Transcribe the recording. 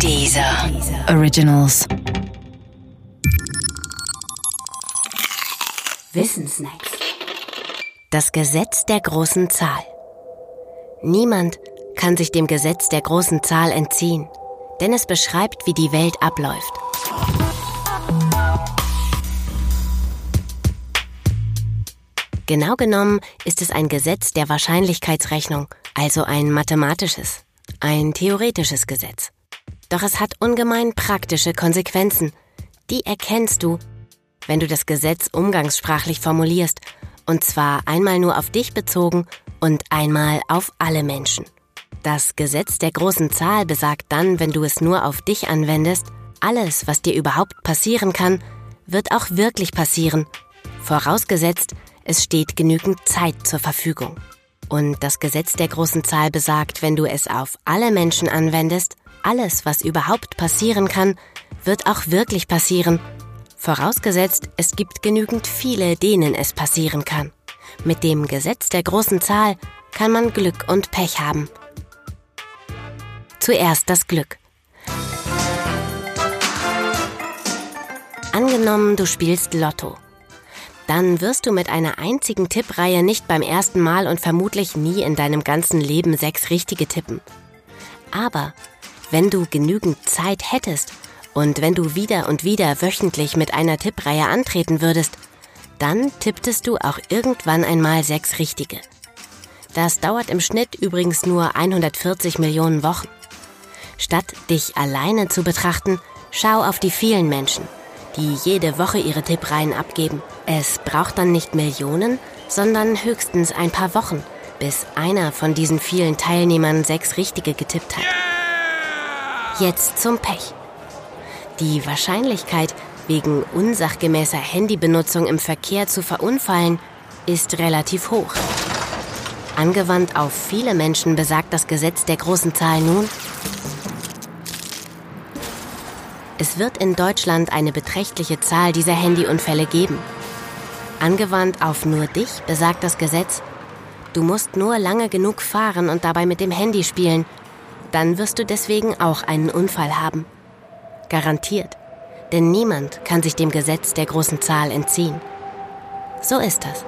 Dieser Originals. Wissensnacks. Das Gesetz der großen Zahl. Niemand kann sich dem Gesetz der großen Zahl entziehen, denn es beschreibt, wie die Welt abläuft. Genau genommen ist es ein Gesetz der Wahrscheinlichkeitsrechnung, also ein mathematisches, ein theoretisches Gesetz. Doch es hat ungemein praktische Konsequenzen. Die erkennst du, wenn du das Gesetz umgangssprachlich formulierst, und zwar einmal nur auf dich bezogen und einmal auf alle Menschen. Das Gesetz der großen Zahl besagt dann, wenn du es nur auf dich anwendest, alles, was dir überhaupt passieren kann, wird auch wirklich passieren, vorausgesetzt, es steht genügend Zeit zur Verfügung. Und das Gesetz der großen Zahl besagt, wenn du es auf alle Menschen anwendest, alles, was überhaupt passieren kann, wird auch wirklich passieren. Vorausgesetzt, es gibt genügend viele, denen es passieren kann. Mit dem Gesetz der großen Zahl kann man Glück und Pech haben. Zuerst das Glück. Angenommen, du spielst Lotto. Dann wirst du mit einer einzigen Tippreihe nicht beim ersten Mal und vermutlich nie in deinem ganzen Leben sechs richtige tippen. Aber wenn du genügend Zeit hättest und wenn du wieder und wieder wöchentlich mit einer Tippreihe antreten würdest, dann tipptest du auch irgendwann einmal sechs richtige. Das dauert im Schnitt übrigens nur 140 Millionen Wochen. Statt dich alleine zu betrachten, schau auf die vielen Menschen, die jede Woche ihre Tippreihen abgeben. Es braucht dann nicht Millionen, sondern höchstens ein paar Wochen, bis einer von diesen vielen Teilnehmern sechs richtige getippt hat. Jetzt zum Pech. Die Wahrscheinlichkeit, wegen unsachgemäßer Handybenutzung im Verkehr zu verunfallen, ist relativ hoch. Angewandt auf viele Menschen besagt das Gesetz der großen Zahl nun, es wird in Deutschland eine beträchtliche Zahl dieser Handyunfälle geben. Angewandt auf nur dich besagt das Gesetz, du musst nur lange genug fahren und dabei mit dem Handy spielen, dann wirst du deswegen auch einen Unfall haben. Garantiert. Denn niemand kann sich dem Gesetz der großen Zahl entziehen. So ist das.